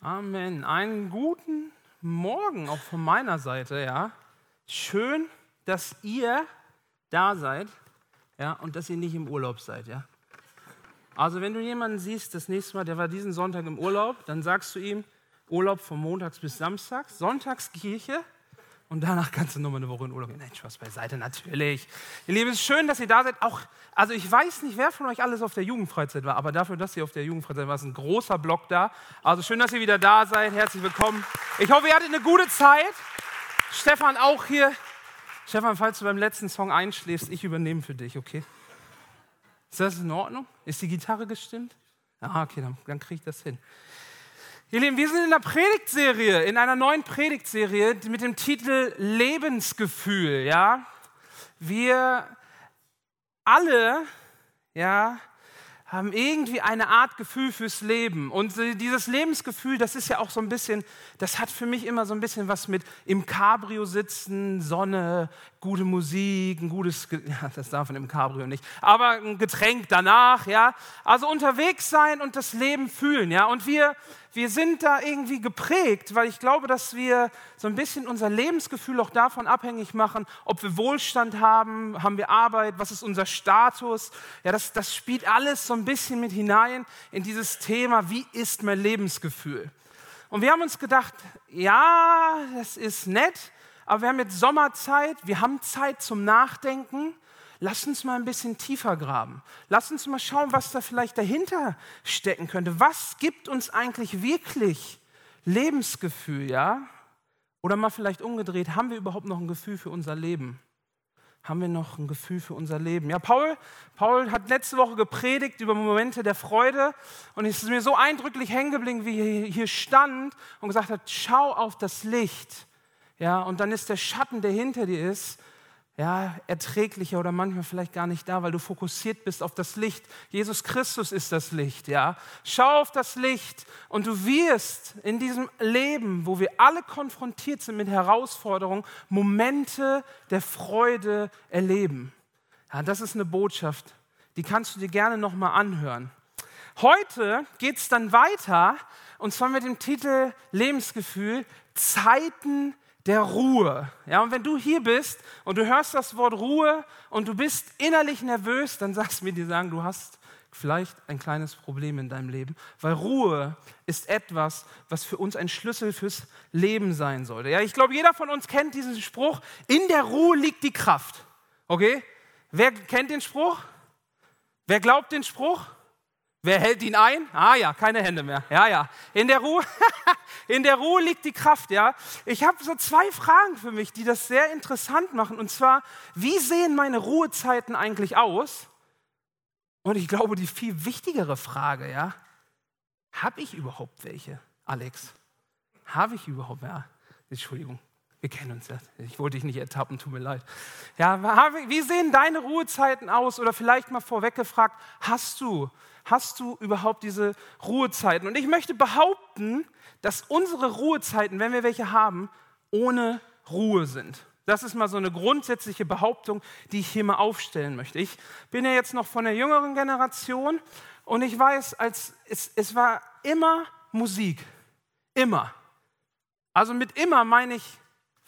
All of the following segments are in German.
Amen. Einen guten Morgen auch von meiner Seite, ja. Schön, dass ihr da seid, ja, und dass ihr nicht im Urlaub seid, ja. Also, wenn du jemanden siehst, das nächste Mal, der war diesen Sonntag im Urlaub, dann sagst du ihm, Urlaub von Montags bis Samstags, Sonntagskirche und danach kannst du nochmal eine Woche in Urlaub gehen. Nein, Spaß beiseite, natürlich. Ihr Lieben, es ist schön, dass ihr da seid. Auch, also ich weiß nicht, wer von euch alles auf der Jugendfreizeit war, aber dafür, dass ihr auf der Jugendfreizeit war, ist ein großer Block da. Also schön, dass ihr wieder da seid. Herzlich willkommen. Ich hoffe, ihr hattet eine gute Zeit. Stefan auch hier. Stefan, falls du beim letzten Song einschläfst, ich übernehme für dich, okay? Ist das in Ordnung? Ist die Gitarre gestimmt? Ah, okay, dann, dann kriege ich das hin. Ihr Lieben, wir sind in einer Predigtserie, in einer neuen Predigtserie mit dem Titel Lebensgefühl, ja. Wir alle, ja, haben irgendwie eine Art Gefühl fürs Leben. Und dieses Lebensgefühl, das ist ja auch so ein bisschen, das hat für mich immer so ein bisschen was mit im Cabrio sitzen, Sonne, gute Musik, ein gutes, ja, das darf man im Cabrio nicht, aber ein Getränk danach, ja. Also unterwegs sein und das Leben fühlen, ja. Und wir, wir sind da irgendwie geprägt, weil ich glaube, dass wir so ein bisschen unser Lebensgefühl auch davon abhängig machen, ob wir Wohlstand haben, haben wir Arbeit, was ist unser Status. Ja, das, das spielt alles so ein bisschen mit hinein in dieses Thema, wie ist mein Lebensgefühl? Und wir haben uns gedacht, ja, das ist nett, aber wir haben jetzt Sommerzeit, wir haben Zeit zum Nachdenken lass uns mal ein bisschen tiefer graben. Lass uns mal schauen, was da vielleicht dahinter stecken könnte. Was gibt uns eigentlich wirklich Lebensgefühl, ja? Oder mal vielleicht umgedreht, haben wir überhaupt noch ein Gefühl für unser Leben? Haben wir noch ein Gefühl für unser Leben? Ja, Paul, Paul hat letzte Woche gepredigt über Momente der Freude und es ist mir so eindrücklich hängen geblieben, wie er hier stand und gesagt hat, schau auf das Licht. Ja, und dann ist der Schatten, der hinter dir ist, ja, erträglicher oder manchmal vielleicht gar nicht da, weil du fokussiert bist auf das Licht. Jesus Christus ist das Licht, ja. Schau auf das Licht und du wirst in diesem Leben, wo wir alle konfrontiert sind mit Herausforderungen, Momente der Freude erleben. Ja, das ist eine Botschaft, die kannst du dir gerne nochmal anhören. Heute geht es dann weiter und zwar mit dem Titel Lebensgefühl, Zeiten der Ruhe. Ja, und wenn du hier bist und du hörst das Wort Ruhe und du bist innerlich nervös, dann sagst du mir, die sagen, du hast vielleicht ein kleines Problem in deinem Leben, weil Ruhe ist etwas, was für uns ein Schlüssel fürs Leben sein sollte. Ja, ich glaube, jeder von uns kennt diesen Spruch, in der Ruhe liegt die Kraft. Okay? Wer kennt den Spruch? Wer glaubt den Spruch? Wer hält ihn ein? Ah ja, keine Hände mehr. Ja, ja. In der Ruhe, in der Ruhe liegt die Kraft, ja. Ich habe so zwei Fragen für mich, die das sehr interessant machen. Und zwar, wie sehen meine Ruhezeiten eigentlich aus? Und ich glaube, die viel wichtigere Frage, ja, habe ich überhaupt welche, Alex? Habe ich überhaupt, ja, Entschuldigung, wir kennen uns ja. Ich wollte dich nicht ertappen, tut mir leid. Ja, wie sehen deine Ruhezeiten aus? Oder vielleicht mal vorweg gefragt, hast du hast du überhaupt diese Ruhezeiten? Und ich möchte behaupten, dass unsere Ruhezeiten, wenn wir welche haben, ohne Ruhe sind. Das ist mal so eine grundsätzliche Behauptung, die ich hier mal aufstellen möchte. Ich bin ja jetzt noch von der jüngeren Generation und ich weiß, als es, es war immer Musik. Immer. Also mit immer meine ich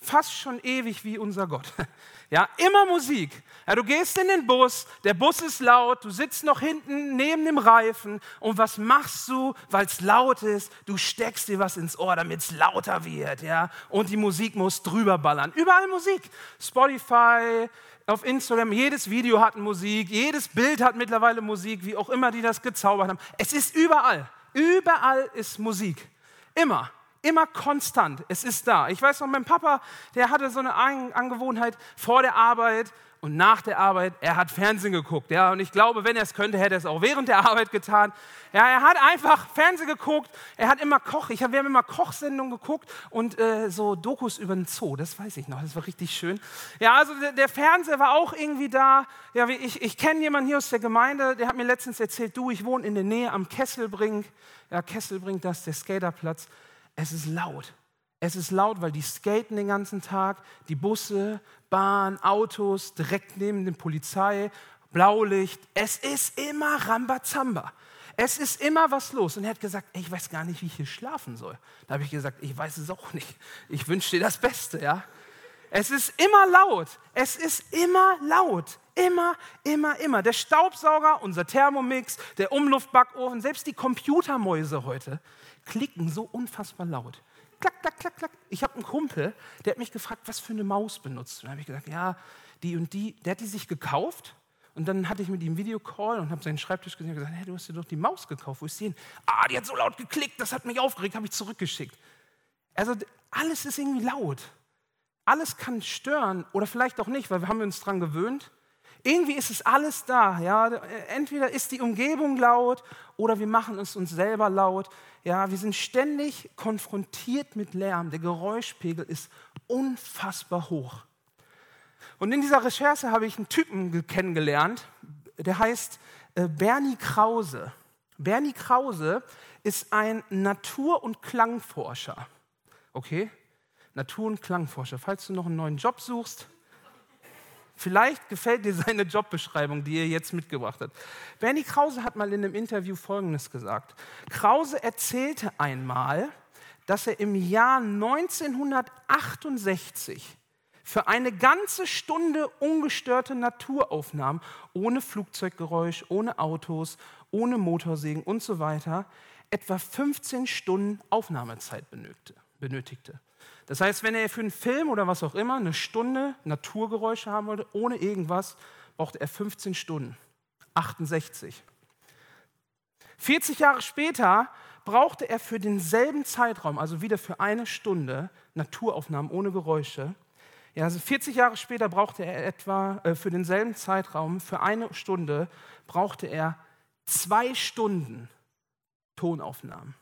fast schon ewig wie unser Gott. Ja, immer Musik. Ja, du gehst in den Bus, der Bus ist laut, du sitzt noch hinten neben dem Reifen und was machst du, weil es laut ist? Du steckst dir was ins Ohr, damit es lauter wird, ja? Und die Musik muss drüber ballern. Überall Musik. Spotify, auf Instagram, jedes Video hat Musik, jedes Bild hat mittlerweile Musik, wie auch immer die das gezaubert haben. Es ist überall. Überall ist Musik. Immer. Immer konstant. Es ist da. Ich weiß noch, mein Papa, der hatte so eine Angewohnheit vor der Arbeit und nach der Arbeit, er hat Fernsehen geguckt. Ja, und ich glaube, wenn er es könnte, hätte er es auch während der Arbeit getan. Ja, er hat einfach Fernsehen geguckt. Er hat immer Koch. Ich hab, wir haben immer Kochsendungen geguckt und äh, so Dokus über den Zoo. Das weiß ich noch. Das war richtig schön. Ja, also der, der Fernseher war auch irgendwie da. Ja, ich, ich kenne jemanden hier aus der Gemeinde, der hat mir letztens erzählt, du, ich wohne in der Nähe am Kesselbrink. Ja, Kesselbrink, das ist der Skaterplatz. Es ist laut. Es ist laut, weil die skaten den ganzen Tag, die Busse, Bahn, Autos, direkt neben der Polizei, Blaulicht. Es ist immer Rambazamba. Es ist immer was los. Und er hat gesagt, ich weiß gar nicht, wie ich hier schlafen soll. Da habe ich gesagt, ich weiß es auch nicht. Ich wünsche dir das Beste, ja. Es ist immer laut. Es ist immer laut. Immer, immer, immer. Der Staubsauger, unser Thermomix, der Umluftbackofen, selbst die Computermäuse heute klicken so unfassbar laut. Klack, klack, klack, klack. Ich habe einen Kumpel, der hat mich gefragt, was für eine Maus benutzt. Und dann habe ich gesagt, ja, die und die. Der hat die sich gekauft. Und dann hatte ich mit ihm Videocall und habe seinen Schreibtisch gesehen und gesagt, hey, du hast dir doch die Maus gekauft. Wo ist die hin? Ah, die hat so laut geklickt, das hat mich aufgeregt, habe ich zurückgeschickt. Also alles ist irgendwie laut. Alles kann stören oder vielleicht auch nicht, weil wir haben uns daran gewöhnt. Irgendwie ist es alles da. Ja? Entweder ist die Umgebung laut oder wir machen es uns selber laut. Ja? Wir sind ständig konfrontiert mit Lärm. Der Geräuschpegel ist unfassbar hoch. Und in dieser Recherche habe ich einen Typen kennengelernt, der heißt äh, Bernie Krause. Bernie Krause ist ein Natur- und Klangforscher. Okay? Natur- und Klangforscher. Falls du noch einen neuen Job suchst, vielleicht gefällt dir seine Jobbeschreibung, die er jetzt mitgebracht hat. Bernie Krause hat mal in einem Interview Folgendes gesagt. Krause erzählte einmal, dass er im Jahr 1968 für eine ganze Stunde ungestörte Naturaufnahmen, ohne Flugzeuggeräusch, ohne Autos, ohne Motorsägen und so weiter, etwa 15 Stunden Aufnahmezeit benötigte. Das heißt, wenn er für einen Film oder was auch immer eine Stunde Naturgeräusche haben wollte, ohne irgendwas, brauchte er 15 Stunden. 68. 40 Jahre später brauchte er für denselben Zeitraum, also wieder für eine Stunde, Naturaufnahmen ohne Geräusche. Ja, also 40 Jahre später brauchte er etwa äh, für denselben Zeitraum, für eine Stunde, brauchte er zwei Stunden Tonaufnahmen.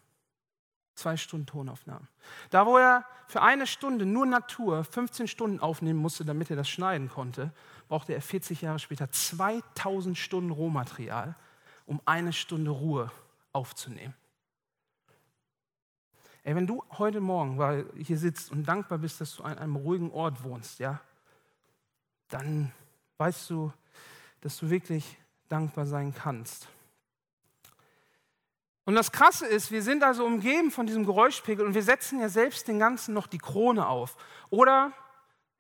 Zwei Stunden Tonaufnahmen. Da, wo er für eine Stunde nur Natur 15 Stunden aufnehmen musste, damit er das schneiden konnte, brauchte er 40 Jahre später 2000 Stunden Rohmaterial, um eine Stunde Ruhe aufzunehmen. Ey, wenn du heute Morgen hier sitzt und dankbar bist, dass du an einem ruhigen Ort wohnst, ja, dann weißt du, dass du wirklich dankbar sein kannst. Und das Krasse ist, wir sind also umgeben von diesem Geräuschpegel und wir setzen ja selbst den Ganzen noch die Krone auf. Oder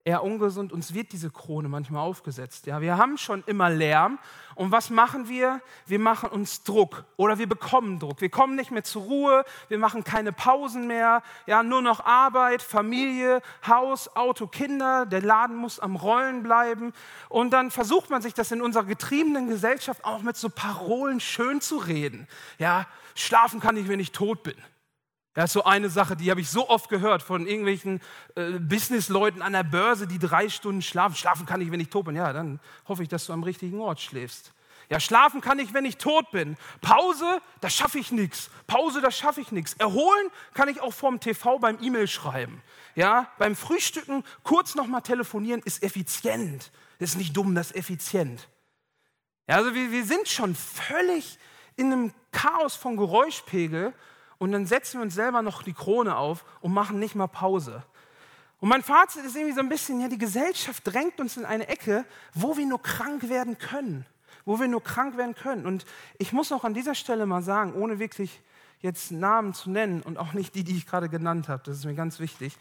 eher ungesund, uns wird diese Krone manchmal aufgesetzt. Ja, wir haben schon immer Lärm und was machen wir? Wir machen uns Druck oder wir bekommen Druck. Wir kommen nicht mehr zur Ruhe, wir machen keine Pausen mehr, ja, nur noch Arbeit, Familie, Haus, Auto, Kinder, der Laden muss am Rollen bleiben und dann versucht man sich das in unserer getriebenen Gesellschaft auch mit so Parolen schön zu reden. Ja, schlafen kann ich, wenn ich tot bin. Das ist so eine Sache, die habe ich so oft gehört von irgendwelchen äh, Businessleuten an der Börse, die drei Stunden schlafen. Schlafen kann ich, wenn ich tot bin. Ja, dann hoffe ich, dass du am richtigen Ort schläfst. Ja, schlafen kann ich, wenn ich tot bin. Pause, da schaffe ich nichts. Pause, da schaffe ich nichts. Erholen kann ich auch vorm TV beim E-Mail schreiben. Ja, beim Frühstücken kurz nochmal telefonieren ist effizient. Das ist nicht dumm, das ist effizient. Ja, also wir, wir sind schon völlig in einem Chaos von Geräuschpegel und dann setzen wir uns selber noch die Krone auf und machen nicht mal Pause. Und mein Fazit ist irgendwie so ein bisschen, ja, die Gesellschaft drängt uns in eine Ecke, wo wir nur krank werden können. Wo wir nur krank werden können. Und ich muss auch an dieser Stelle mal sagen, ohne wirklich jetzt Namen zu nennen und auch nicht die, die ich gerade genannt habe, das ist mir ganz wichtig.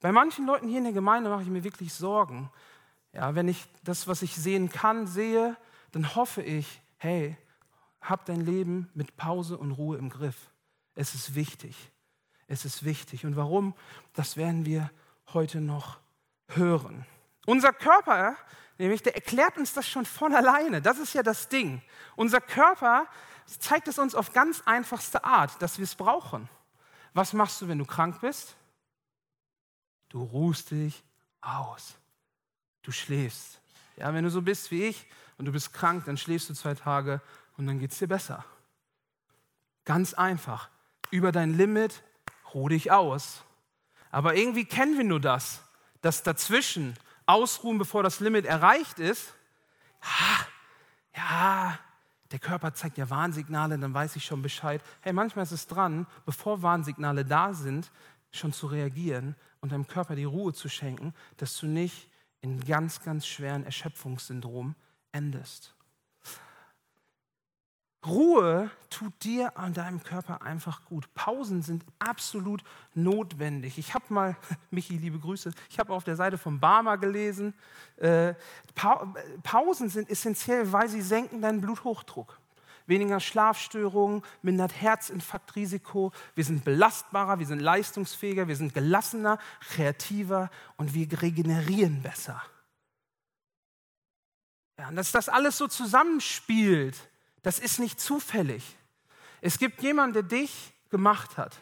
Bei manchen Leuten hier in der Gemeinde mache ich mir wirklich Sorgen. Ja, wenn ich das, was ich sehen kann, sehe, dann hoffe ich, hey, hab dein Leben mit Pause und Ruhe im Griff. Es ist wichtig. Es ist wichtig. Und warum? Das werden wir heute noch hören. Unser Körper, nämlich, der erklärt uns das schon von alleine. Das ist ja das Ding. Unser Körper zeigt es uns auf ganz einfachste Art, dass wir es brauchen. Was machst du, wenn du krank bist? Du ruhst dich aus. Du schläfst. Ja, wenn du so bist wie ich und du bist krank, dann schläfst du zwei Tage und dann geht es dir besser. Ganz einfach. Über dein Limit, ruh dich aus. Aber irgendwie kennen wir nur das, dass dazwischen ausruhen, bevor das Limit erreicht ist. Ha, ja, der Körper zeigt ja Warnsignale, dann weiß ich schon Bescheid. Hey, manchmal ist es dran, bevor Warnsignale da sind, schon zu reagieren und deinem Körper die Ruhe zu schenken, dass du nicht in ganz, ganz schweren Erschöpfungssyndrom endest. Ruhe tut dir an deinem Körper einfach gut. Pausen sind absolut notwendig. Ich habe mal, Michi, liebe Grüße, ich habe auf der Seite von Barmer gelesen, äh, Pausen sind essentiell, weil sie senken deinen Bluthochdruck. Weniger Schlafstörungen, mindert Herzinfarktrisiko, wir sind belastbarer, wir sind leistungsfähiger, wir sind gelassener, kreativer und wir regenerieren besser. Ja, und dass das alles so zusammenspielt, das ist nicht zufällig. Es gibt jemanden, der dich gemacht hat.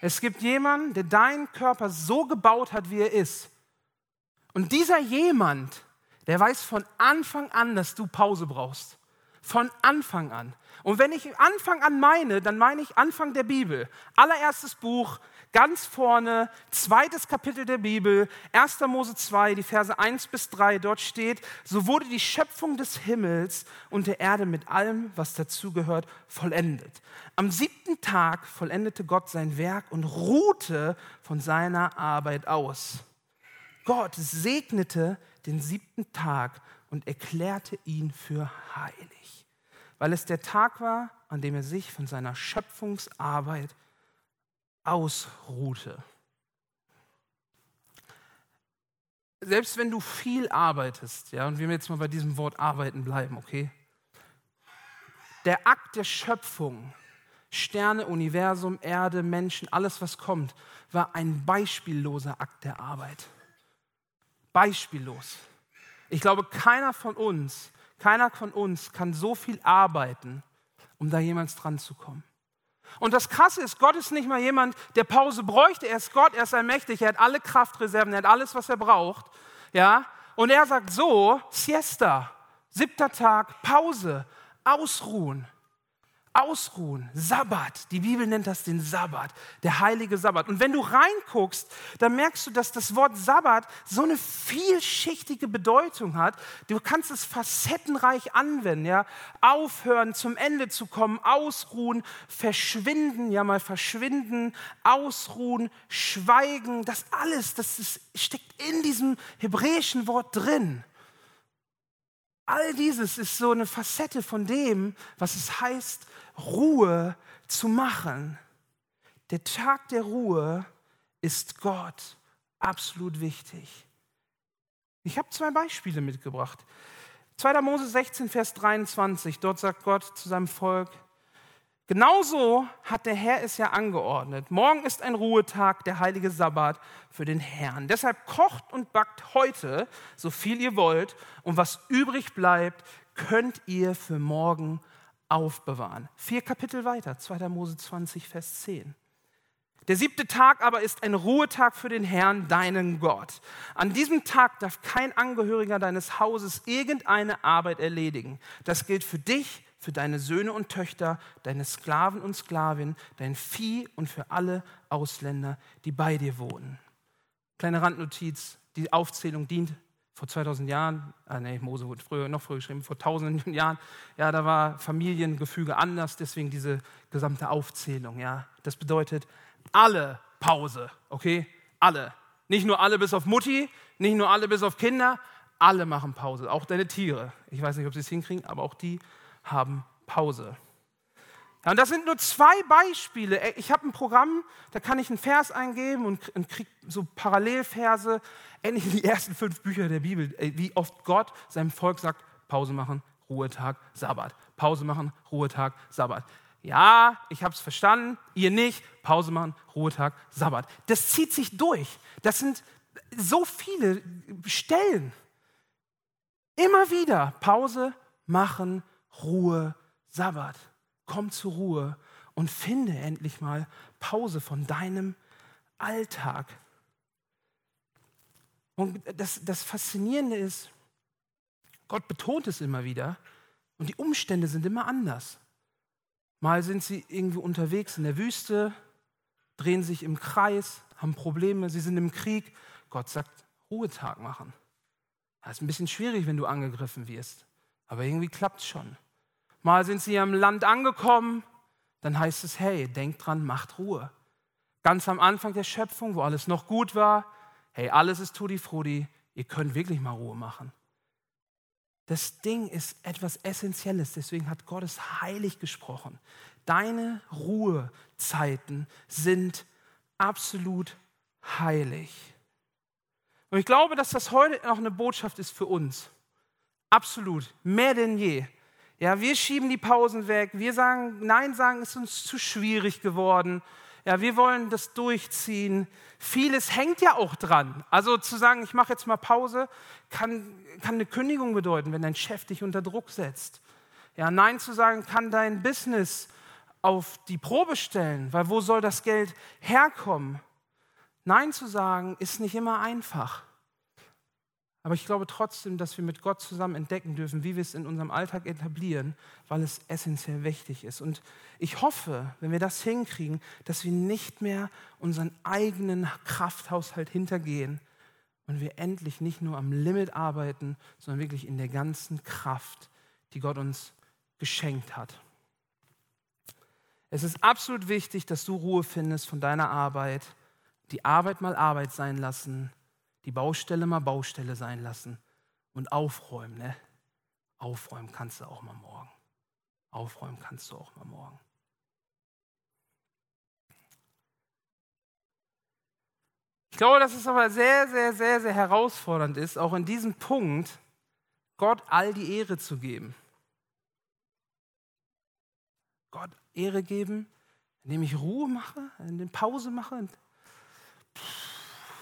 Es gibt jemanden, der deinen Körper so gebaut hat, wie er ist. Und dieser jemand, der weiß von Anfang an, dass du Pause brauchst. Von Anfang an. Und wenn ich Anfang an meine, dann meine ich Anfang der Bibel. Allererstes Buch, ganz vorne, zweites Kapitel der Bibel, 1. Mose 2, die Verse 1 bis 3, dort steht, so wurde die Schöpfung des Himmels und der Erde mit allem, was dazugehört, vollendet. Am siebten Tag vollendete Gott sein Werk und ruhte von seiner Arbeit aus. Gott segnete den siebten Tag und erklärte ihn für heilig, weil es der Tag war, an dem er sich von seiner Schöpfungsarbeit ausruhte. Selbst wenn du viel arbeitest, ja, und wir jetzt mal bei diesem Wort arbeiten bleiben, okay? Der Akt der Schöpfung, Sterne, Universum, Erde, Menschen, alles was kommt, war ein beispielloser Akt der Arbeit. Beispiellos. Ich glaube, keiner von uns, keiner von uns kann so viel arbeiten, um da jemals dran zu kommen. Und das Krasse ist, Gott ist nicht mal jemand, der Pause bräuchte. Er ist Gott, er ist allmächtig, er hat alle Kraftreserven, er hat alles, was er braucht. Ja? Und er sagt so, Siesta, siebter Tag, Pause, ausruhen. Ausruhen, Sabbat. Die Bibel nennt das den Sabbat, der heilige Sabbat. Und wenn du reinguckst, dann merkst du, dass das Wort Sabbat so eine vielschichtige Bedeutung hat. Du kannst es facettenreich anwenden, ja. Aufhören, zum Ende zu kommen, ausruhen, verschwinden, ja mal verschwinden, ausruhen, schweigen. Das alles, das ist, steckt in diesem hebräischen Wort drin. All dieses ist so eine Facette von dem, was es heißt, Ruhe zu machen. Der Tag der Ruhe ist Gott absolut wichtig. Ich habe zwei Beispiele mitgebracht. 2. Mose 16, Vers 23, dort sagt Gott zu seinem Volk, Genauso hat der Herr es ja angeordnet. Morgen ist ein Ruhetag, der heilige Sabbat für den Herrn. Deshalb kocht und backt heute so viel ihr wollt und was übrig bleibt, könnt ihr für morgen aufbewahren. Vier Kapitel weiter, 2. Mose 20, Vers 10. Der siebte Tag aber ist ein Ruhetag für den Herrn, deinen Gott. An diesem Tag darf kein Angehöriger deines Hauses irgendeine Arbeit erledigen. Das gilt für dich, für deine Söhne und Töchter, deine Sklaven und Sklavinnen, dein Vieh und für alle Ausländer, die bei dir wohnen. Kleine Randnotiz, die Aufzählung dient vor 2000 Jahren, ah nee, Mose wurde früher, noch früher geschrieben, vor tausenden Jahren, ja, da war Familiengefüge anders, deswegen diese gesamte Aufzählung, ja. Das bedeutet alle Pause, okay? Alle. Nicht nur alle bis auf Mutti, nicht nur alle bis auf Kinder, alle machen Pause, auch deine Tiere. Ich weiß nicht, ob sie es hinkriegen, aber auch die haben Pause. Ja, und das sind nur zwei Beispiele. Ich habe ein Programm, da kann ich einen Vers eingeben und, kriege so Parallelverse. Ähnlich wie die ersten fünf Bücher der Bibel, wie oft Gott seinem Volk sagt, Pause machen, Ruhetag, Sabbat. Pause machen, Ruhetag, Sabbat. Ja, ich habe es verstanden, ihr nicht. Pause machen, Ruhetag, Sabbat. Das zieht sich durch. Das sind so viele Stellen. Immer wieder Pause machen, Ruhe, Sabbat komm zur Ruhe und finde endlich mal Pause von deinem Alltag. Und das, das Faszinierende ist, Gott betont es immer wieder und die Umstände sind immer anders. Mal sind sie irgendwie unterwegs in der Wüste, drehen sich im Kreis, haben Probleme, sie sind im Krieg. Gott sagt, Ruhetag machen. Das ist ein bisschen schwierig, wenn du angegriffen wirst, aber irgendwie klappt es schon. Mal sind sie am Land angekommen, dann heißt es, hey, denkt dran, macht Ruhe. Ganz am Anfang der Schöpfung, wo alles noch gut war, hey, alles ist tutti frutti, ihr könnt wirklich mal Ruhe machen. Das Ding ist etwas Essentielles, deswegen hat Gott es heilig gesprochen. Deine Ruhezeiten sind absolut heilig. Und ich glaube, dass das heute noch eine Botschaft ist für uns. Absolut, mehr denn je. Ja, wir schieben die Pausen weg. Wir sagen, nein sagen, ist uns zu schwierig geworden. Ja, wir wollen das durchziehen. Vieles hängt ja auch dran. Also zu sagen, ich mache jetzt mal Pause, kann, kann eine Kündigung bedeuten, wenn dein Chef dich unter Druck setzt. Ja, nein zu sagen, kann dein Business auf die Probe stellen, weil wo soll das Geld herkommen? Nein zu sagen ist nicht immer einfach. Aber ich glaube trotzdem, dass wir mit Gott zusammen entdecken dürfen, wie wir es in unserem Alltag etablieren, weil es essentiell wichtig ist. Und ich hoffe, wenn wir das hinkriegen, dass wir nicht mehr unseren eigenen Krafthaushalt hintergehen und wir endlich nicht nur am Limit arbeiten, sondern wirklich in der ganzen Kraft, die Gott uns geschenkt hat. Es ist absolut wichtig, dass du Ruhe findest von deiner Arbeit, die Arbeit mal Arbeit sein lassen die Baustelle mal Baustelle sein lassen und aufräumen. Ne? Aufräumen kannst du auch mal morgen. Aufräumen kannst du auch mal morgen. Ich glaube, dass es aber sehr, sehr, sehr, sehr herausfordernd ist, auch in diesem Punkt Gott all die Ehre zu geben. Gott Ehre geben, indem ich Ruhe mache, indem ich Pause mache. Pff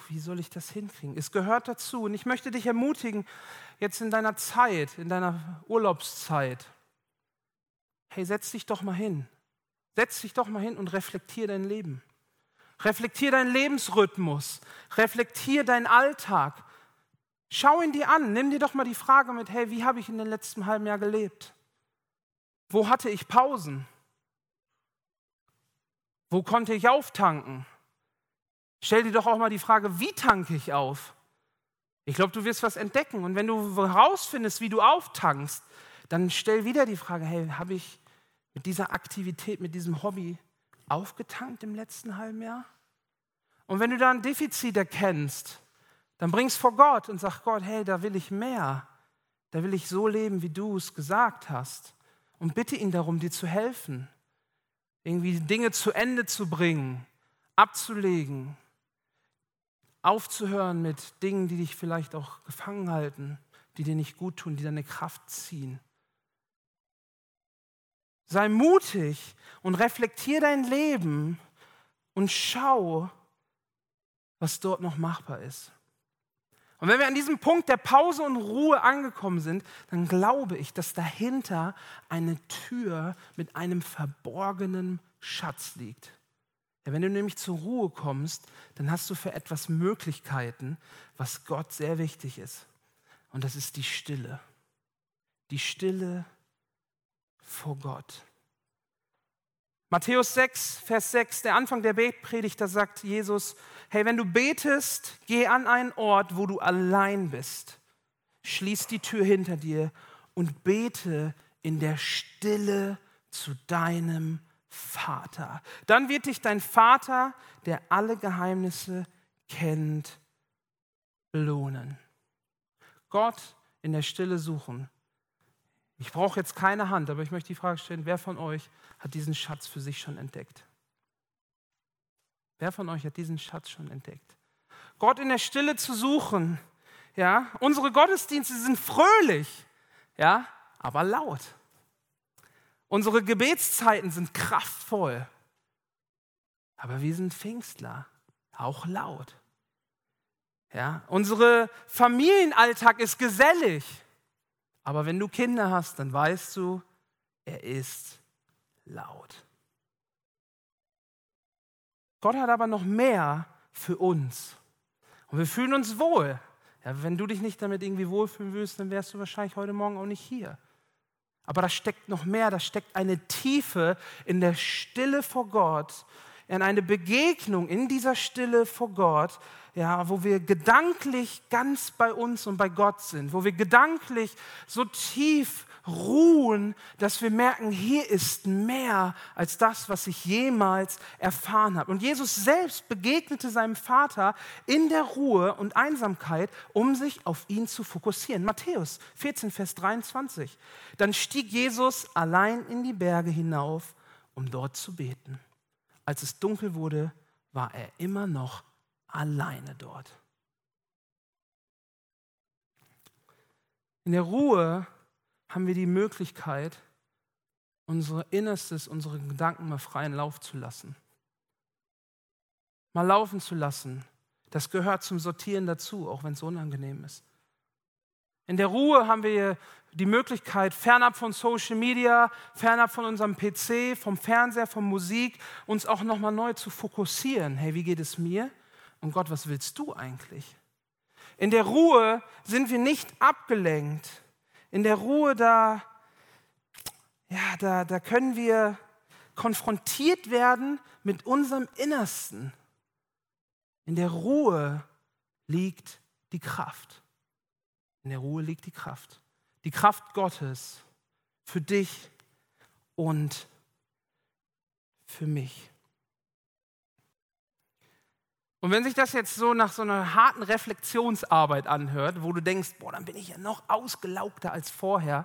wie soll ich das hinkriegen? Es gehört dazu. Und ich möchte dich ermutigen, jetzt in deiner Zeit, in deiner Urlaubszeit, hey, setz dich doch mal hin. Setz dich doch mal hin und reflektier dein Leben. Reflektier deinen Lebensrhythmus. Reflektier deinen Alltag. Schau ihn dir an. Nimm dir doch mal die Frage mit, hey, wie habe ich in den letzten halben Jahr gelebt? Wo hatte ich Pausen? Wo konnte ich auftanken? Stell dir doch auch mal die Frage, wie tanke ich auf? Ich glaube, du wirst was entdecken. Und wenn du herausfindest, wie du auftankst, dann stell wieder die Frage, hey, habe ich mit dieser Aktivität, mit diesem Hobby aufgetankt im letzten halben Jahr? Und wenn du da ein Defizit erkennst, dann bring es vor Gott und sag Gott, hey, da will ich mehr. Da will ich so leben, wie du es gesagt hast. Und bitte ihn darum, dir zu helfen. Irgendwie Dinge zu Ende zu bringen, abzulegen, aufzuhören mit Dingen, die dich vielleicht auch gefangen halten, die dir nicht gut tun, die deine Kraft ziehen. Sei mutig und reflektier dein Leben und schau, was dort noch machbar ist. Und wenn wir an diesem Punkt der Pause und Ruhe angekommen sind, dann glaube ich, dass dahinter eine Tür mit einem verborgenen Schatz liegt. Ja, wenn du nämlich zur Ruhe kommst, dann hast du für etwas Möglichkeiten, was Gott sehr wichtig ist. Und das ist die Stille. Die Stille vor Gott. Matthäus 6, Vers 6, der Anfang der Betpredigt, da sagt Jesus, hey, wenn du betest, geh an einen Ort, wo du allein bist. Schließ die Tür hinter dir und bete in der Stille zu deinem Vater. Dann wird dich dein Vater, der alle Geheimnisse kennt, belohnen. Gott in der Stille suchen. Ich brauche jetzt keine Hand, aber ich möchte die Frage stellen, wer von euch hat diesen Schatz für sich schon entdeckt? Wer von euch hat diesen Schatz schon entdeckt? Gott in der Stille zu suchen. Ja, unsere Gottesdienste sind fröhlich, ja, aber laut. Unsere Gebetszeiten sind kraftvoll. Aber wir sind Pfingstler, auch laut. Ja, unsere Familienalltag ist gesellig. Aber wenn du Kinder hast, dann weißt du, er ist laut. Gott hat aber noch mehr für uns. Und wir fühlen uns wohl. Ja, wenn du dich nicht damit irgendwie wohlfühlen willst, dann wärst du wahrscheinlich heute Morgen auch nicht hier. Aber da steckt noch mehr, da steckt eine Tiefe in der Stille vor Gott, in eine Begegnung in dieser Stille vor Gott, ja, wo wir gedanklich ganz bei uns und bei Gott sind, wo wir gedanklich so tief ruhen, dass wir merken, hier ist mehr als das, was ich jemals erfahren habe. Und Jesus selbst begegnete seinem Vater in der Ruhe und Einsamkeit, um sich auf ihn zu fokussieren. Matthäus 14, Vers 23. Dann stieg Jesus allein in die Berge hinauf, um dort zu beten. Als es dunkel wurde, war er immer noch alleine dort. In der Ruhe haben wir die Möglichkeit, unser Innerstes, unsere Gedanken mal freien Lauf zu lassen. Mal laufen zu lassen. Das gehört zum Sortieren dazu, auch wenn es unangenehm ist. In der Ruhe haben wir die Möglichkeit, fernab von Social Media, fernab von unserem PC, vom Fernseher, von Musik, uns auch nochmal neu zu fokussieren. Hey, wie geht es mir? Und Gott, was willst du eigentlich? In der Ruhe sind wir nicht abgelenkt in der Ruhe, da, ja, da, da können wir konfrontiert werden mit unserem Innersten. In der Ruhe liegt die Kraft. In der Ruhe liegt die Kraft. Die Kraft Gottes für dich und für mich. Und wenn sich das jetzt so nach so einer harten Reflexionsarbeit anhört, wo du denkst, boah, dann bin ich ja noch ausgelaugter als vorher,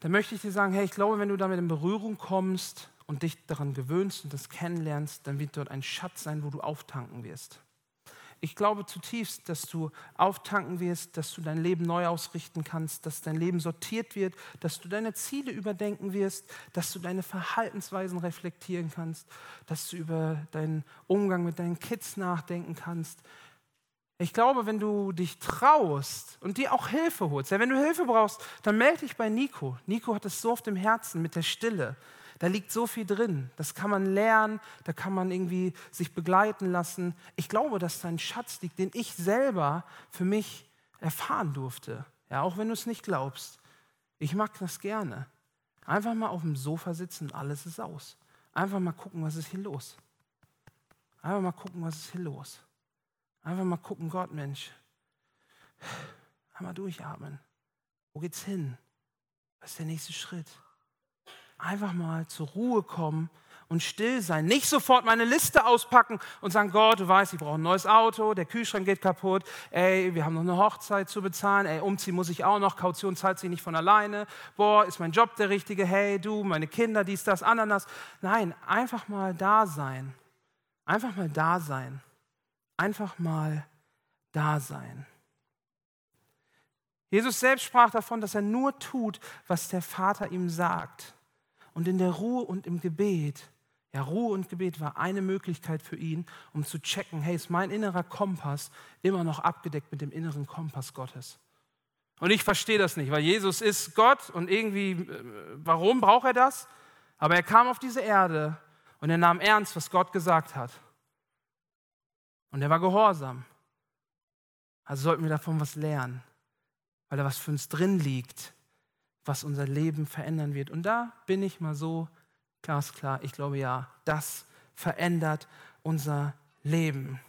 dann möchte ich dir sagen, hey, ich glaube, wenn du damit in Berührung kommst und dich daran gewöhnst und das kennenlernst, dann wird dort ein Schatz sein, wo du auftanken wirst. Ich glaube zutiefst, dass du auftanken wirst, dass du dein Leben neu ausrichten kannst, dass dein Leben sortiert wird, dass du deine Ziele überdenken wirst, dass du deine Verhaltensweisen reflektieren kannst, dass du über deinen Umgang mit deinen Kids nachdenken kannst. Ich glaube, wenn du dich traust und dir auch Hilfe holst, ja, wenn du Hilfe brauchst, dann melde dich bei Nico. Nico hat es so auf dem Herzen mit der Stille. Da liegt so viel drin. Das kann man lernen, da kann man irgendwie sich begleiten lassen. Ich glaube, dass da ein Schatz liegt, den ich selber für mich erfahren durfte. Ja, auch wenn du es nicht glaubst. Ich mag das gerne. Einfach mal auf dem Sofa sitzen alles ist aus. Einfach mal gucken, was ist hier los. Einfach mal gucken, was ist hier los. Einfach mal gucken, Gott, Mensch. Einmal durchatmen. Wo geht's hin? Was ist der nächste Schritt? Einfach mal zur Ruhe kommen und still sein. Nicht sofort meine Liste auspacken und sagen, Gott, du weißt, ich brauche ein neues Auto, der Kühlschrank geht kaputt, ey, wir haben noch eine Hochzeit zu bezahlen, ey, umziehen muss ich auch noch, Kaution zahlt sich nicht von alleine, boah, ist mein Job der richtige, hey, du, meine Kinder, dies, das, Ananas. Nein, einfach mal da sein. Einfach mal da sein. Einfach mal da sein. Jesus selbst sprach davon, dass er nur tut, was der Vater ihm sagt. Und in der Ruhe und im Gebet, ja, Ruhe und Gebet war eine Möglichkeit für ihn, um zu checken, hey, ist mein innerer Kompass immer noch abgedeckt mit dem inneren Kompass Gottes? Und ich verstehe das nicht, weil Jesus ist Gott und irgendwie, äh, warum braucht er das? Aber er kam auf diese Erde und er nahm ernst, was Gott gesagt hat. Und er war gehorsam. Also sollten wir davon was lernen, weil da was für uns drin liegt, was unser Leben verändern wird. Und da bin ich mal so glasklar. Ich glaube ja, das verändert unser Leben.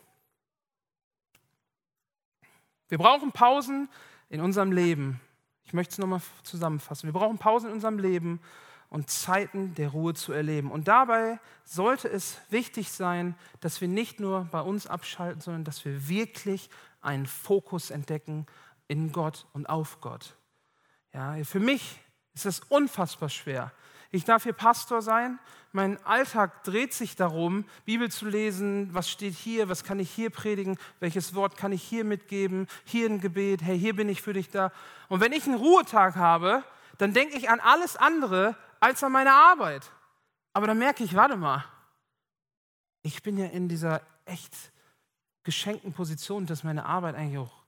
Wir brauchen Pausen in unserem Leben. Ich möchte es nochmal zusammenfassen. Wir brauchen Pausen in unserem Leben und Zeiten der Ruhe zu erleben. Und dabei sollte es wichtig sein, dass wir nicht nur bei uns abschalten, sondern dass wir wirklich einen Fokus entdecken in Gott und auf Gott. Ja, für mich ist das unfassbar schwer. Ich darf hier Pastor sein. Mein Alltag dreht sich darum, Bibel zu lesen. Was steht hier? Was kann ich hier predigen? Welches Wort kann ich hier mitgeben? Hier ein Gebet. Hey, hier bin ich für dich da. Und wenn ich einen Ruhetag habe, dann denke ich an alles andere als an meine Arbeit. Aber dann merke ich, warte mal, ich bin ja in dieser echt geschenkten Position, dass meine Arbeit eigentlich auch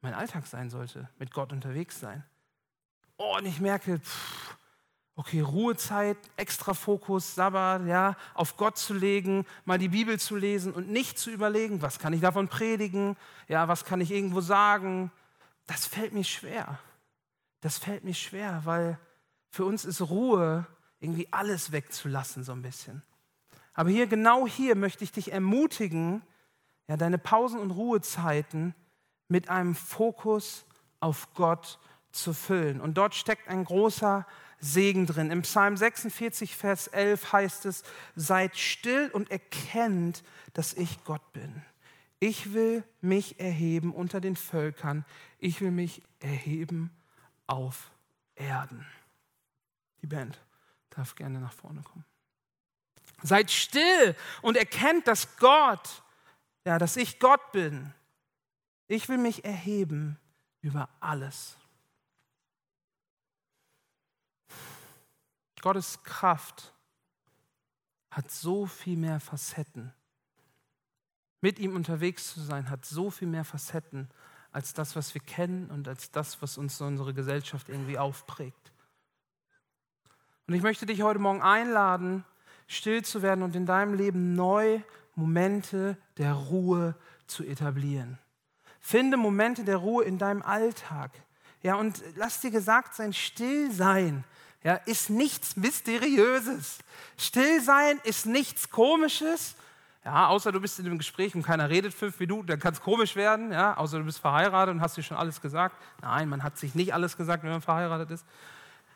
mein Alltag sein sollte, mit Gott unterwegs sein oh, und ich merke, pff, okay, Ruhezeit, extra Fokus, Sabbat, ja, auf Gott zu legen, mal die Bibel zu lesen und nicht zu überlegen, was kann ich davon predigen, ja, was kann ich irgendwo sagen, das fällt mir schwer. Das fällt mir schwer, weil für uns ist Ruhe irgendwie alles wegzulassen so ein bisschen. Aber hier, genau hier möchte ich dich ermutigen, ja, deine Pausen und Ruhezeiten mit einem Fokus auf Gott zu füllen. Und dort steckt ein großer Segen drin. Im Psalm 46, Vers 11 heißt es, seid still und erkennt, dass ich Gott bin. Ich will mich erheben unter den Völkern. Ich will mich erheben auf Erden. Die Band darf gerne nach vorne kommen. Seid still und erkennt, dass Gott, ja, dass ich Gott bin. Ich will mich erheben über alles. Gottes Kraft hat so viel mehr Facetten. Mit ihm unterwegs zu sein, hat so viel mehr Facetten als das, was wir kennen und als das, was uns unsere Gesellschaft irgendwie aufprägt. Und ich möchte dich heute Morgen einladen, still zu werden und in deinem Leben neu Momente der Ruhe zu etablieren. Finde Momente der Ruhe in deinem Alltag. Ja, und lass dir gesagt sein, still sein ja, ist nichts Mysteriöses. Still sein ist nichts Komisches. Ja, außer du bist in einem Gespräch und keiner redet fünf Minuten, dann kann es komisch werden. Ja, außer du bist verheiratet und hast dir schon alles gesagt. Nein, man hat sich nicht alles gesagt, wenn man verheiratet ist.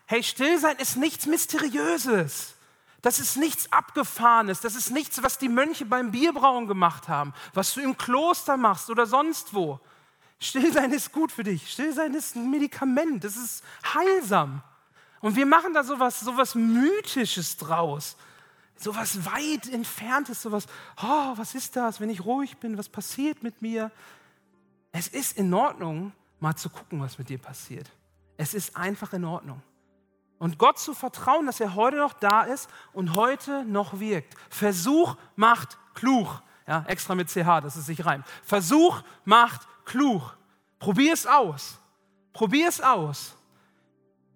Hey, still sein ist nichts Mysteriöses. Das ist nichts Abgefahrenes. Das ist nichts, was die Mönche beim Bierbrauen gemacht haben, was du im Kloster machst oder sonst wo. Stillsein ist gut für dich. Stillsein ist ein Medikament. Das ist heilsam. Und wir machen da sowas, sowas Mythisches draus. Sowas weit entferntes, sowas, oh, was ist das, wenn ich ruhig bin, was passiert mit mir? Es ist in Ordnung, mal zu gucken, was mit dir passiert. Es ist einfach in Ordnung. Und Gott zu vertrauen, dass er heute noch da ist und heute noch wirkt. Versuch macht klug. Ja, extra mit CH, dass es sich reimt. Versuch macht klug. Probier es aus. Probier es aus.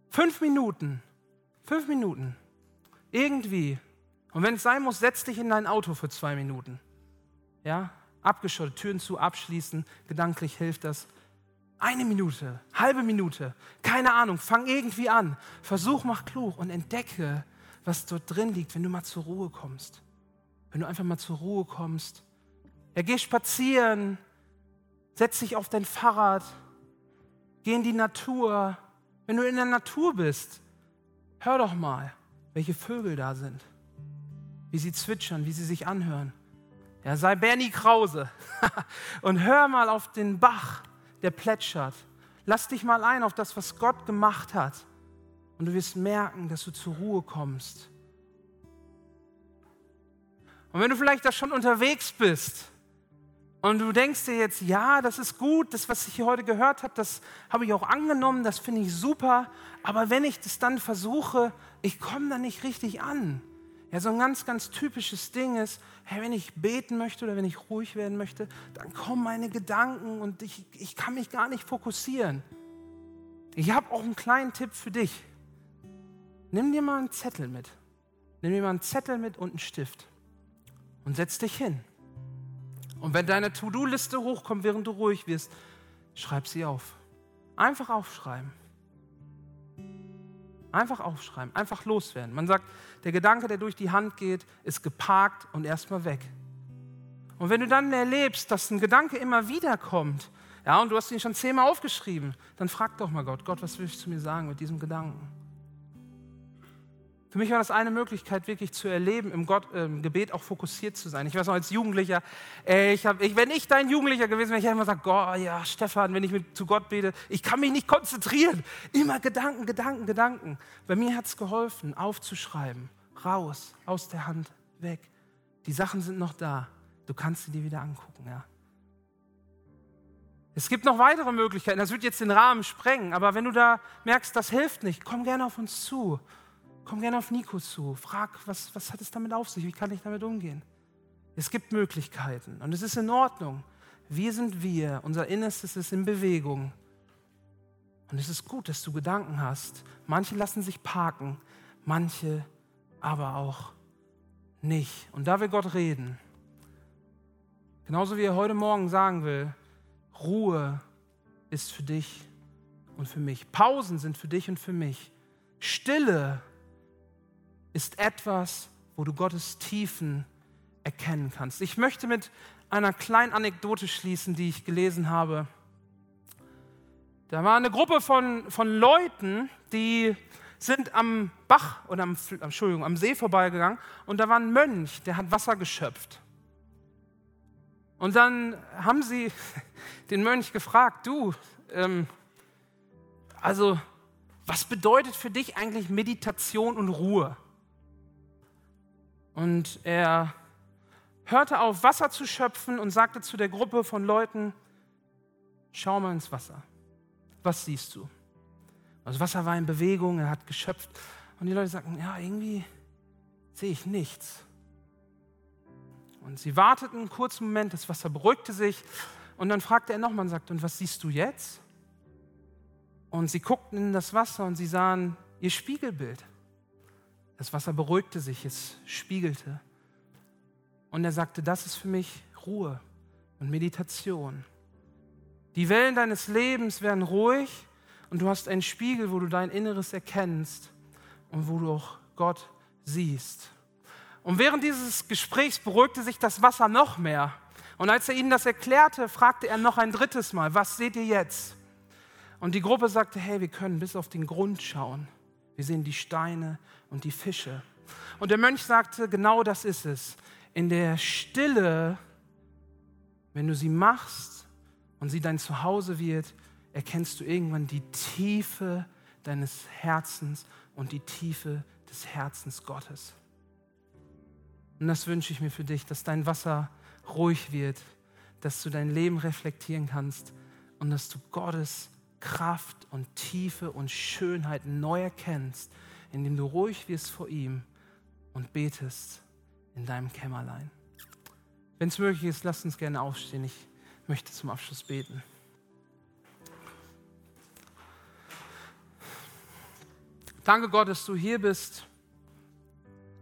Fünf Minuten. Fünf Minuten. Irgendwie. Und wenn es sein muss, setz dich in dein Auto für zwei Minuten. Ja? Abgeschottet, Türen zu, abschließen. Gedanklich hilft das. Eine Minute, halbe Minute, keine Ahnung, fang irgendwie an. Versuch, mach klug und entdecke, was dort drin liegt, wenn du mal zur Ruhe kommst. Wenn du einfach mal zur Ruhe kommst. Ja, geh spazieren, setz dich auf dein Fahrrad, geh in die Natur. Wenn du in der Natur bist, hör doch mal, welche Vögel da sind, wie sie zwitschern, wie sie sich anhören. Ja, sei Bernie Krause und hör mal auf den Bach, der plätschert. Lass dich mal ein auf das, was Gott gemacht hat. Und du wirst merken, dass du zur Ruhe kommst. Und wenn du vielleicht da schon unterwegs bist und du denkst dir jetzt, ja, das ist gut, das, was ich hier heute gehört habe, das habe ich auch angenommen, das finde ich super, aber wenn ich das dann versuche, ich komme da nicht richtig an. Ja, so ein ganz, ganz typisches Ding ist, hey, wenn ich beten möchte oder wenn ich ruhig werden möchte, dann kommen meine Gedanken und ich, ich kann mich gar nicht fokussieren. Ich habe auch einen kleinen Tipp für dich. Nimm dir mal einen Zettel mit. Nimm dir mal einen Zettel mit und einen Stift und setz dich hin. Und wenn deine To-Do-Liste hochkommt, während du ruhig wirst, schreib sie auf. Einfach aufschreiben. Einfach aufschreiben, einfach loswerden. Man sagt, der Gedanke, der durch die Hand geht, ist geparkt und erstmal weg. Und wenn du dann erlebst, dass ein Gedanke immer wieder kommt, ja, und du hast ihn schon zehnmal aufgeschrieben, dann frag doch mal Gott, Gott, was willst du mir sagen mit diesem Gedanken? Für mich war das eine Möglichkeit, wirklich zu erleben, im, Gott, im Gebet auch fokussiert zu sein. Ich weiß noch, als Jugendlicher, äh, ich hab, ich, wenn ich dein Jugendlicher gewesen wäre, ich hätte immer gesagt, Gott, ja, Stefan, wenn ich mit, zu Gott bete, ich kann mich nicht konzentrieren. Immer Gedanken, Gedanken, Gedanken. Bei mir hat es geholfen, aufzuschreiben, raus, aus der Hand, weg. Die Sachen sind noch da. Du kannst sie dir wieder angucken, ja. Es gibt noch weitere Möglichkeiten. Das wird jetzt den Rahmen sprengen. Aber wenn du da merkst, das hilft nicht, komm gerne auf uns zu Komm gerne auf Nico zu, frag, was, was hat es damit auf sich, wie kann ich damit umgehen? Es gibt Möglichkeiten und es ist in Ordnung. Wir sind wir, unser Innerstes ist in Bewegung. Und es ist gut, dass du Gedanken hast. Manche lassen sich parken, manche aber auch nicht. Und da will Gott reden. Genauso wie er heute Morgen sagen will, Ruhe ist für dich und für mich. Pausen sind für dich und für mich. Stille ist etwas, wo du Gottes Tiefen erkennen kannst. Ich möchte mit einer kleinen Anekdote schließen, die ich gelesen habe. Da war eine Gruppe von, von Leuten, die sind am Bach oder am, Entschuldigung, am See vorbeigegangen und da war ein Mönch, der hat Wasser geschöpft. Und dann haben sie den Mönch gefragt, du, ähm, also was bedeutet für dich eigentlich Meditation und Ruhe? Und er hörte auf, Wasser zu schöpfen und sagte zu der Gruppe von Leuten, schau mal ins Wasser. Was siehst du? Das Wasser war in Bewegung, er hat geschöpft. Und die Leute sagten, ja, irgendwie sehe ich nichts. Und sie warteten einen kurzen Moment, das Wasser beruhigte sich. Und dann fragte er nochmal und sagte, und was siehst du jetzt? Und sie guckten in das Wasser und sie sahen ihr Spiegelbild. Das Wasser beruhigte sich, es spiegelte. Und er sagte, das ist für mich Ruhe und Meditation. Die Wellen deines Lebens werden ruhig und du hast einen Spiegel, wo du dein Inneres erkennst und wo du auch Gott siehst. Und während dieses Gesprächs beruhigte sich das Wasser noch mehr. Und als er ihnen das erklärte, fragte er noch ein drittes Mal, was seht ihr jetzt? Und die Gruppe sagte, hey, wir können bis auf den Grund schauen. Wir sehen die Steine und die Fische. Und der Mönch sagte, genau das ist es. In der Stille, wenn du sie machst und sie dein Zuhause wird, erkennst du irgendwann die Tiefe deines Herzens und die Tiefe des Herzens Gottes. Und das wünsche ich mir für dich, dass dein Wasser ruhig wird, dass du dein Leben reflektieren kannst und dass du Gottes Kraft und Tiefe und Schönheit neu erkennst, indem du ruhig wirst vor ihm und betest in deinem Kämmerlein. Wenn es möglich ist, lass uns gerne aufstehen. Ich möchte zum Abschluss beten. Danke Gott, dass du hier bist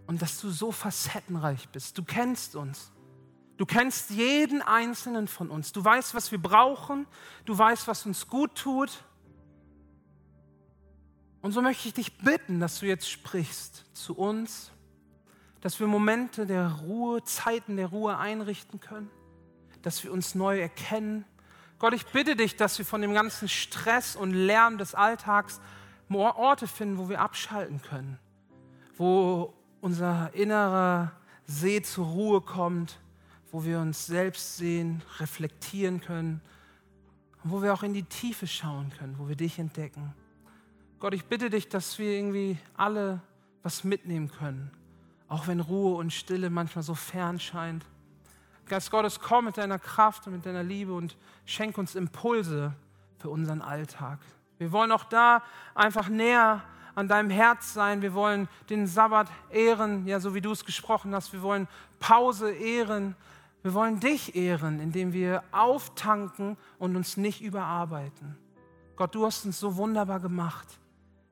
und dass du so facettenreich bist. Du kennst uns. Du kennst jeden einzelnen von uns. Du weißt, was wir brauchen. Du weißt, was uns gut tut. Und so möchte ich dich bitten, dass du jetzt sprichst zu uns, dass wir Momente der Ruhe, Zeiten der Ruhe einrichten können, dass wir uns neu erkennen. Gott, ich bitte dich, dass wir von dem ganzen Stress und Lärm des Alltags Orte finden, wo wir abschalten können, wo unser innerer See zur Ruhe kommt, wo wir uns selbst sehen, reflektieren können und wo wir auch in die Tiefe schauen können, wo wir dich entdecken. Gott, ich bitte dich, dass wir irgendwie alle was mitnehmen können, auch wenn Ruhe und Stille manchmal so fern scheint. Geist Gottes, komm mit deiner Kraft und mit deiner Liebe und schenk uns Impulse für unseren Alltag. Wir wollen auch da einfach näher an deinem Herz sein. Wir wollen den Sabbat ehren, ja, so wie du es gesprochen hast. Wir wollen Pause ehren. Wir wollen dich ehren, indem wir auftanken und uns nicht überarbeiten. Gott, du hast uns so wunderbar gemacht.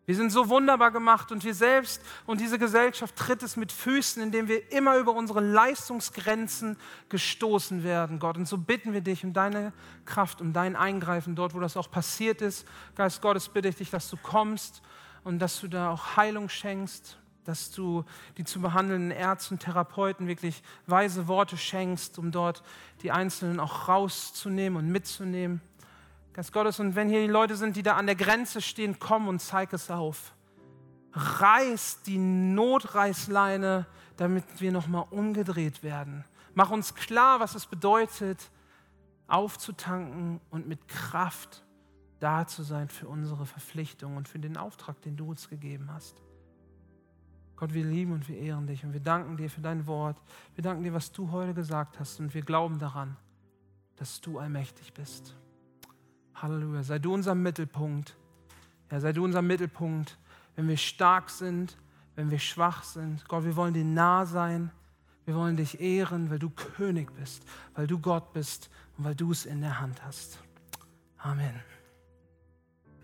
Wir sind so wunderbar gemacht und wir selbst und diese Gesellschaft tritt es mit Füßen, indem wir immer über unsere Leistungsgrenzen gestoßen werden, Gott. Und so bitten wir dich um deine Kraft, um dein Eingreifen dort, wo das auch passiert ist. Geist Gottes, bitte ich dich, dass du kommst und dass du da auch Heilung schenkst, dass du die zu behandelnden Ärzte und Therapeuten wirklich weise Worte schenkst, um dort die Einzelnen auch rauszunehmen und mitzunehmen. Geist Gottes, und wenn hier die Leute sind, die da an der Grenze stehen, komm und zeig es auf. Reiß die Notreißleine, damit wir nochmal umgedreht werden. Mach uns klar, was es bedeutet, aufzutanken und mit Kraft da zu sein für unsere Verpflichtung und für den Auftrag, den du uns gegeben hast. Gott, wir lieben und wir ehren dich und wir danken dir für dein Wort. Wir danken dir, was du heute gesagt hast und wir glauben daran, dass du allmächtig bist. Halleluja. Sei du unser Mittelpunkt. Ja, sei du unser Mittelpunkt, wenn wir stark sind, wenn wir schwach sind. Gott, wir wollen dir nah sein. Wir wollen dich ehren, weil du König bist, weil du Gott bist und weil du es in der Hand hast. Amen.